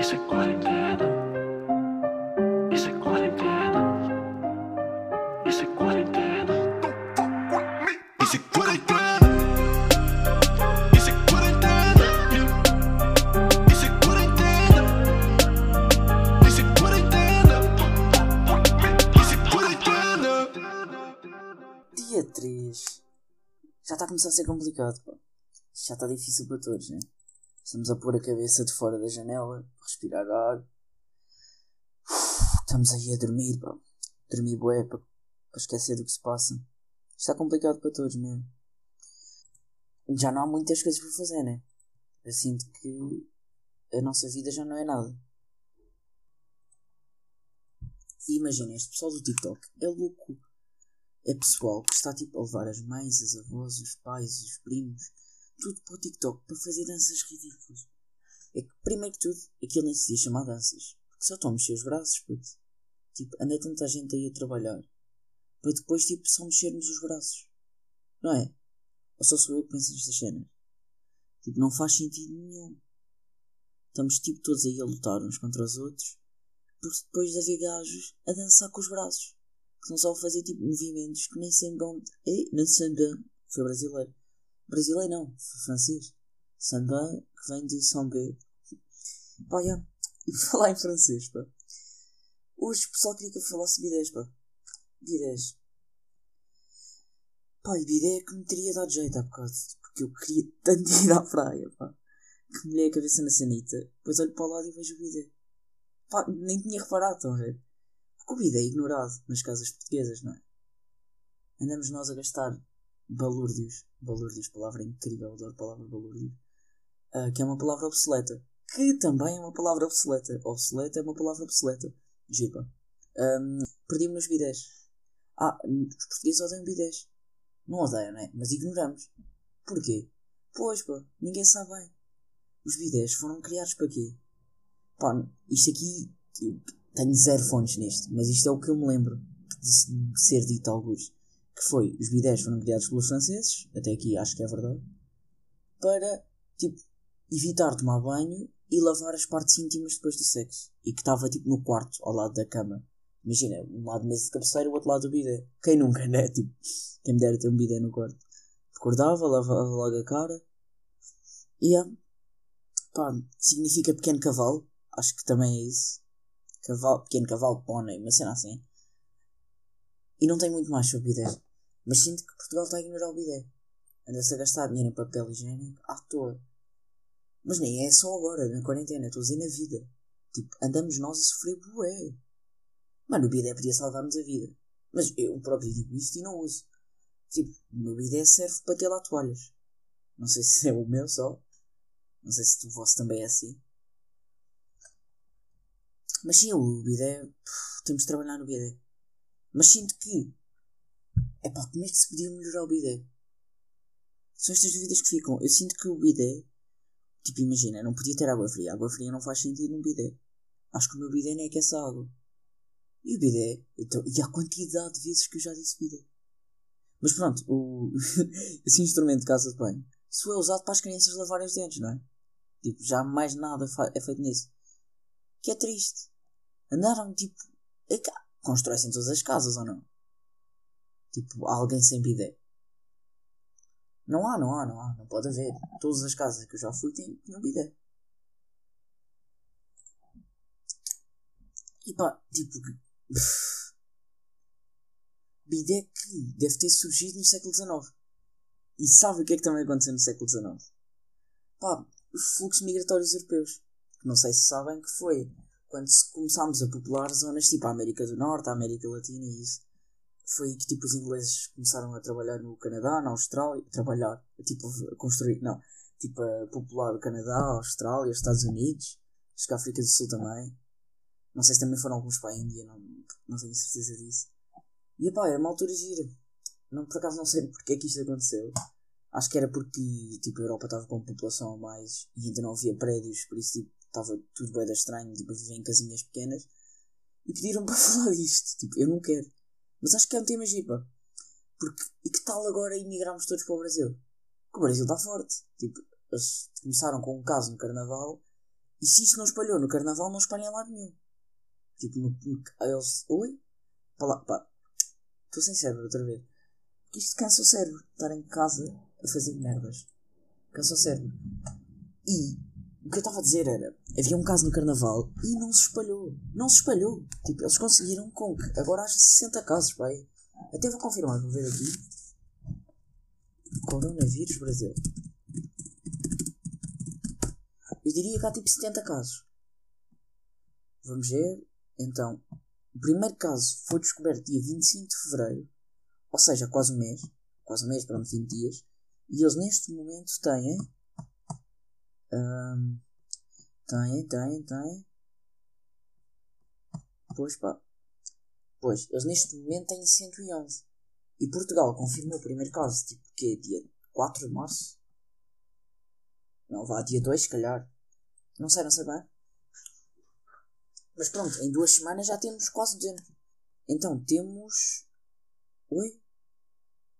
Isso é quarentena. Isso é quarentena. Isso é quarentena. Isso é quarentena. Isso é quarentena. Isso é quarentena. Isso é quarentena. Isso é quarentena. Dia 3. Já está a começar a ser complicado, pá. Já está difícil para todos, né? Estamos a pôr a cabeça de fora da janela, respirar ar. Estamos aí a dormir, pá. Dormir bué. Para esquecer do que se passa. Está complicado para todos mesmo. Já não há muitas coisas para fazer, né? Eu sinto que a nossa vida já não é nada. E imagina, este pessoal do TikTok é louco. É pessoal que está tipo a levar as mães, as avós, os pais, os primos, tudo para o TikTok para fazer danças ridículas. É que, primeiro que tudo, aquilo nem se devia chamar danças. Porque só estão a mexer os braços, puto. Tipo, anda tanta gente aí a trabalhar. Para depois, tipo, só mexermos os braços. Não é? Ou só sou eu que penso nestas cenas? Tipo, não faz sentido nenhum. Estamos, tipo, todos aí a lutar uns contra os outros. Por depois de haver gajos a dançar com os braços. Que são só a fazer, tipo, movimentos que nem sei bem. Ei, não sei bem. Foi brasileiro. Brasileiro não, francês. Samba, que vem de Sambé. Pá, já. E falar em francês, pá. Hoje o pessoal queria que eu falasse bidés, pá. Bidés. Pá, e bidé que me teria dado jeito há bocado. Porque eu queria tanto ir à praia, pá. Que molhei a cabeça na sanita. Depois olho para o lado e vejo o bidé. Pá, nem tinha reparado, estão a ver? Porque o bidé é ignorado nas casas portuguesas, não é? Andamos nós a gastar balúrdios. Balúrdios, palavra incrível, adoro a palavra balúrdio. Ah, que é uma palavra obsoleta. Que também é uma palavra obsoleta. Obsoleta é uma palavra obsoleta. Gipa. Um, Perdi-me nos bidés. Ah, os portugueses odeiam bidés. Não odeiam, né? Mas ignoramos. Porquê? Pois, pá, ninguém sabe bem. Os bidés foram criados para quê? Pá, isto aqui. Tenho zero fontes nisto, mas isto é o que eu me lembro de ser dito a alguns que foi os bidés foram criados pelos franceses, até aqui acho que é verdade, para tipo evitar tomar banho e lavar as partes íntimas depois do sexo. E que estava tipo no quarto, ao lado da cama. Imagina, um lado mesa de cabeceira, o outro lado do bidé. Quem nunca, né? Tipo, quem me dera ter um bidé no quarto. Acordava, lavava logo a cara. E yeah. pá, significa pequeno cavalo. Acho que também é isso. Cavalo, pequeno cavalo, pônei, uma cena assim. E não tem muito mais sobre bidé. Mas sinto que Portugal está a ignorar o bidé. Anda-se a gastar dinheiro em papel higiênico à toa. Mas nem é só agora, na quarentena, estou a dizer na vida. Tipo, andamos nós a sofrer bué. Mano, o bidé podia salvar-nos a vida. Mas eu próprio digo isto e não uso. Tipo, o meu bidé serve para ter lá toalhas. Não sei se é o meu só. Não sei se o vosso também é assim. Mas sim, o bidé. temos de trabalhar no bidé. Mas sinto que. Epá, como é que se podia melhorar o bidé? São estas dúvidas que ficam. Eu sinto que o bidé. Tipo, imagina, não podia ter água fria. Água fria não faz sentido num bidé. Acho que o meu bidé nem aquece a água. E o bidé. Então, e a quantidade de vezes que eu já disse bidé. Mas pronto, o, esse instrumento de casa de banho. Isso é usado para as crianças lavarem os dentes, não é? Tipo, já mais nada é feito nisso. Que é triste. Andaram, tipo. a ca- Constrói-se em todas as casas, ou não? Tipo, alguém sem bidé. Não há, não há, não há. Não pode haver. Todas as casas que eu já fui tinham bidé. E pá, tipo. Bidé que deve ter surgido no século XIX. E sabe o que é que também aconteceu no século XIX? Pá, os fluxos migratórios europeus. Não sei se sabem que foi quando começámos a popular zonas tipo a América do Norte, a América Latina e isso. Foi que tipo os ingleses começaram a trabalhar no Canadá, na Austrália. Trabalhar, tipo a construir, não. Tipo a popular o Canadá, a Austrália, os Estados Unidos. Acho que a África do Sul também. Não sei se também foram alguns para a Índia, não, não tenho certeza disso. E pá, era uma altura gira. Não, por acaso não sei porque é que isto aconteceu. Acho que era porque tipo, a Europa estava com população a mais e ainda não havia prédios, por isso tipo, estava tudo bem estranho, tipo, a viver em casinhas pequenas. E pediram para falar disto. Tipo, eu não quero. Mas acho que é um tema giro, pá. Porque, e que tal agora emigrarmos todos para o Brasil? Porque o Brasil está forte. Tipo, eles começaram com um caso no Carnaval E se isto não espalhou no carnaval, não espalha em lado nenhum. Tipo, no, no, eles. Oi? Pá, lá, pá. Estou sem cérebro outra vez. Porque isto cansa o cérebro. Estar em casa a fazer merdas. Cansa o cérebro. E o que eu estava a dizer era: havia um caso no carnaval e não se espalhou. Não se espalhou. Tipo, eles conseguiram com que agora haja 60 casos, pai. Até vou confirmar, vou ver aqui. Coronavírus Brasil. Eu diria que há tipo 70 casos. Vamos ver. Então, o primeiro caso foi descoberto dia 25 de fevereiro, ou seja, quase um mês. Quase um mês, pronto, 20 dias. E eles neste momento têm. Um, têm, têm, têm. Pois pá. Pois, eles neste momento têm 111. E Portugal confirmou o primeiro caso, tipo, que é dia 4 de março? Não, vá, dia 2, se calhar. Não sei, não sei bem. Mas pronto, em duas semanas já temos quase 200. Então temos. Oi?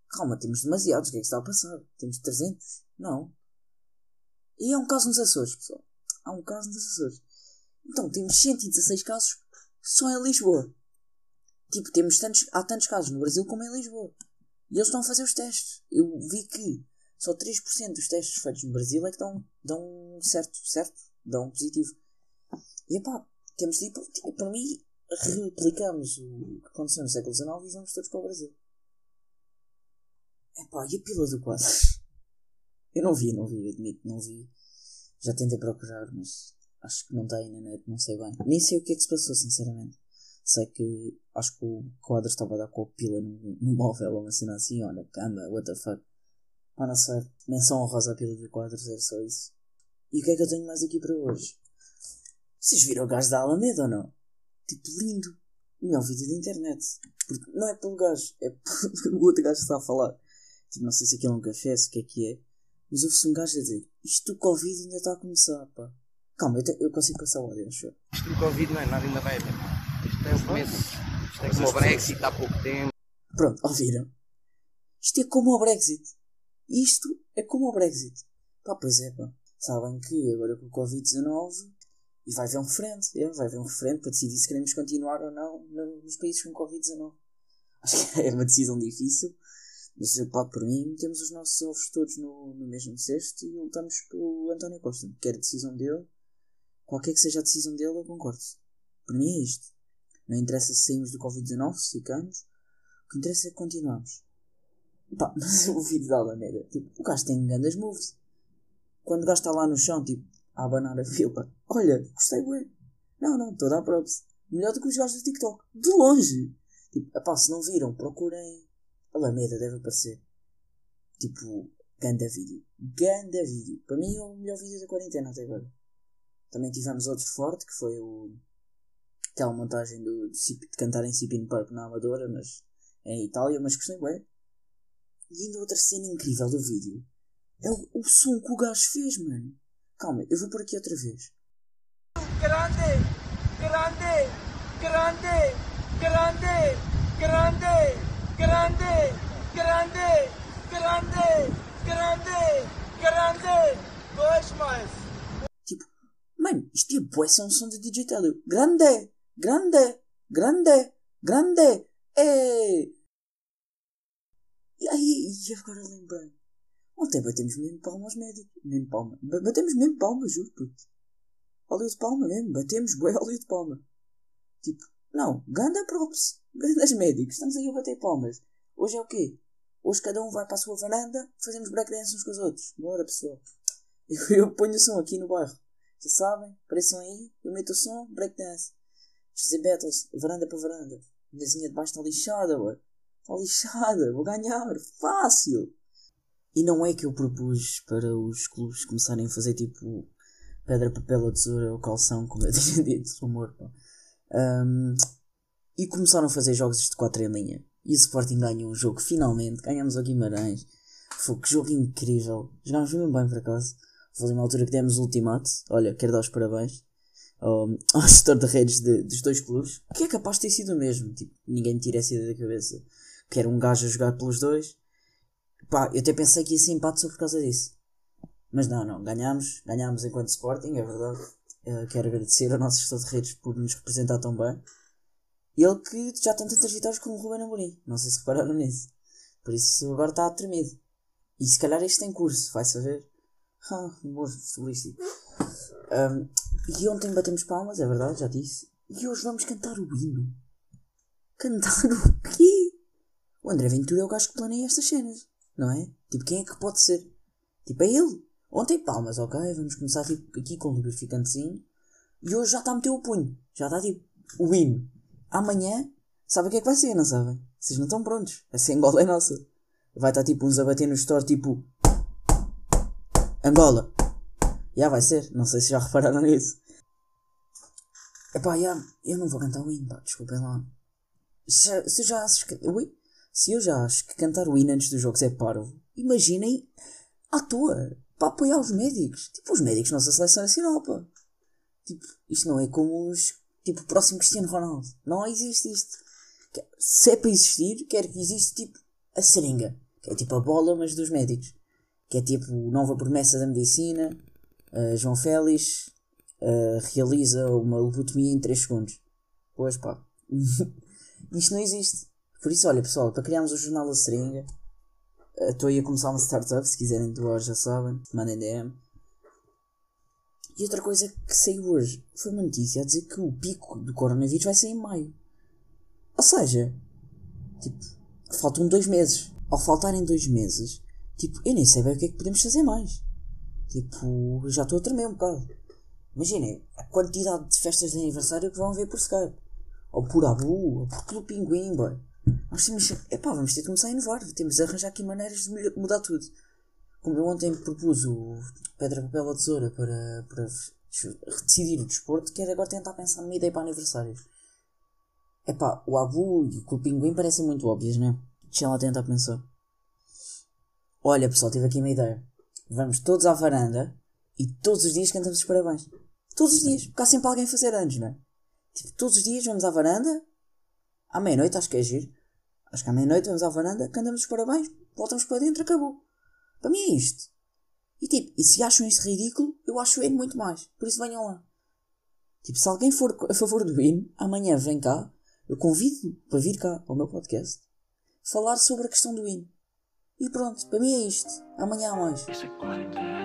Calma, temos demasiados. O que é que está a passar? Temos 300? Não. E é um caso nos Açores, pessoal. Há um caso nos Açores. Então temos 116 casos só em Lisboa. Tipo, temos tantos, há tantos casos no Brasil como em Lisboa. E eles estão a fazer os testes. Eu vi que só 3% dos testes feitos no Brasil é que dão, dão certo, certo? Dão positivo. E pá, temos de ir para, para mim, replicamos o que aconteceu no século XIX e vamos todos para o Brasil. Epá, e a pila do quadro? Eu não vi, não vi, admito, não vi. Já tentei procurar, mas acho que não tem na net, não sei bem. Nem sei o que é que se passou, sinceramente. Sei que acho que o quadro estava a dar com a pila no, no móvel ou uma cena assim, olha, cama, what the fuck. Ah, não sei. Menção honrosa à pila de quadros, era só isso. E o que é que eu tenho mais aqui para hoje? Vocês viram o gajo da Alameda ou não? Tipo, lindo. Melhor vídeo da internet. Porque não é pelo gajo, é pelo outro gajo que está a falar. Tipo, não sei se aquilo é um café, se o que é que é. Mas ouve-se um gajo a dizer: Isto do Covid ainda está a começar, pá. Calma, eu, te, eu consigo passar o áudio, acho eu. Isto do Covid não é nada, ainda vai haver. Isto é o começo. Isto é como o Brexit há pouco tempo. Pronto, ouviram? Isto é como o Brexit. Isto é como o Brexit. Pá, pois é, pá. Sabem que agora com o Covid-19 e vai haver um referendo. É, vai haver um referendo para decidir se queremos continuar ou não nos países com Covid-19. Acho que é uma decisão difícil. Mas pode por mim, temos os nossos ovos todos no, no mesmo cesto e lutamos pelo António Costa. Quer decisão dele, qualquer que seja a decisão dele, eu concordo. Por mim é isto. Não interessa se saímos do Covid-19, se ficamos. O que interessa é que continuamos. Pá, mas o vídeo da Alameda, tipo, o gajo tem grandes moves. Quando o gajo está lá no chão, tipo, a abanar a fila, olha, gostei bem. Não, não, estou a dar props. Melhor do que os gajos do TikTok. De longe. Tipo, apá, se não viram, procurem. Alameda deve aparecer. Tipo, ganda vídeo. Ganda vídeo. Para mim é o melhor vídeo da quarentena até agora. Também tivemos outro forte, que foi o. aquela montagem do, de, de cantar em Cipin Park na Amadora, mas é em Itália, mas gostei bem. E ainda outra cena incrível do vídeo é o, o som que o gajo fez, mano. Calma, eu vou por aqui outra vez. grande, grande, grande, grande, grande, grande, grande, grande, grande, grande, dois mais. Tipo, mano, isto é bué, é um som de DJ Telio. Grande, grande, grande, grande, é. E aí, e agora lembrei. Ontem batemos mesmo palma aos médicos. Mesmo palma. Ba- Batemos mesmo palma, juro, puto. Óleo de palma mesmo. Batemos bué óleo de palma. Tipo, não, ganda props. Gandas médicos. Estamos aí a bater palmas. Hoje é o quê? Hoje cada um vai para a sua varanda, fazemos breakdance uns com os outros. Bora, pessoal. Eu, ponho o som aqui no bairro. Já sabem? Apareçam aí, eu meto o som, breakdance. Fazer battles, varanda para varanda. A mesinha de baixo está lixada, ué. Está lixada, vou ganhar, fácil. E não é que eu propus para os clubes começarem a fazer tipo pedra, papel ou tesoura ou calção, como eu tinha dito, amor, pá. Ahm, e começaram a fazer jogos de 4 em linha. E o Sporting ganhou o jogo, finalmente. Ganhamos ao Guimarães. Foi que jogo incrível. Jogámos mesmo bem por acaso. Foi na altura que demos o ultimato. Olha, quero dar os parabéns ao, ao setor de redes de- dos dois clubes. Que é capaz de ter sido o mesmo. Tipo, ninguém me tira essa ideia da cabeça. Que era um gajo a jogar pelos dois. Pá, eu até pensei que ia ser empate só por causa disso. Mas não, não. Ganhámos. Ganhámos enquanto Sporting, é verdade. eh, quero agradecer ao nosso gestor de redes por nos representar tão bem. Ele que já tem tantas vitórias como o Ruben Amorim. Não sei se repararam nisso. Por isso agora está tremido. E se calhar este tem curso, vai saber. Humor futebolístico. Um, e ontem batemos palmas, é verdade, já disse. E hoje vamos cantar o hino. Cantar o quê? O André Ventura é o gajo que planeia estas cenas, não é? Tipo, quem é que pode ser? Tipo, é ele. Ontem palmas, ok? Vamos começar tipo, aqui com o lubrificantezinho. E hoje já está a meter o punho. Já está tipo o hino. Amanhã, sabe o que é que vai ser, não sabem? Vocês não estão prontos. A ser Angola é nossa. Vai estar tipo uns a bater no store, tipo. Angola. Já vai ser. Não sei se já repararam nisso. Epá, já, eu não vou cantar o hino, pá, desculpem lá. Se, se eu já acho que. Ui? Se eu já acho que cantar o hino antes dos jogos é parvo, imaginem à toa, para apoiar os médicos. Tipo, os médicos nossa seleção nacional, pá. Tipo, isto não é como os. Tipo, o próximo Cristiano Ronaldo. Não existe isto. Se é para existir, quero que exista tipo a seringa. Que é tipo a bola, mas dos médicos. Que é tipo nova promessa da medicina. Uh, João Félix uh, realiza uma lobotomia em 3 segundos. Pois pá. Isto não existe. Por isso, olha pessoal, para criarmos o jornal da seringa, uh, estou aí a começar uma startup. Se quiserem doar, já sabem. Mandem DM. E outra coisa que saiu hoje foi uma notícia a dizer que o pico do coronavírus vai ser em maio. Ou seja, tipo, faltam dois meses. Ao faltarem dois meses, tipo, eu nem sei bem o que é que podemos fazer mais. Tipo, já estou a tremer um bocado. Imaginem a quantidade de festas de aniversário que vão haver por Skype. Ou por Abu, ou por Clube Pinguim, boy. Nós temos, epá, vamos ter de começar a inovar. Temos de arranjar aqui maneiras de mudar tudo. Como eu ontem propus o pedra, papel ou tesoura para, para decidir o desporto, quero agora tentar pensar numa ideia para aniversários. Epá, o Abu e o Clube Pinguim parecem muito óbvios, né? Deixa lá tentar pensar. Olha pessoal, tive aqui uma ideia. Vamos todos à varanda e todos os dias cantamos os parabéns. Todos os dias, porque há sempre alguém a fazer anos, não é? Tipo, todos os dias vamos à varanda, à meia-noite, acho que é giro. Acho que à meia-noite vamos à varanda, cantamos os parabéns, voltamos para dentro, acabou. Para mim é isto. E tipo, e se acham isto ridículo, eu acho o hino muito mais. Por isso venham lá. Tipo, se alguém for a favor do hino, amanhã vem cá, eu convido para vir cá ao meu podcast, falar sobre a questão do hino. E pronto, para mim é isto. Amanhã há mais. É.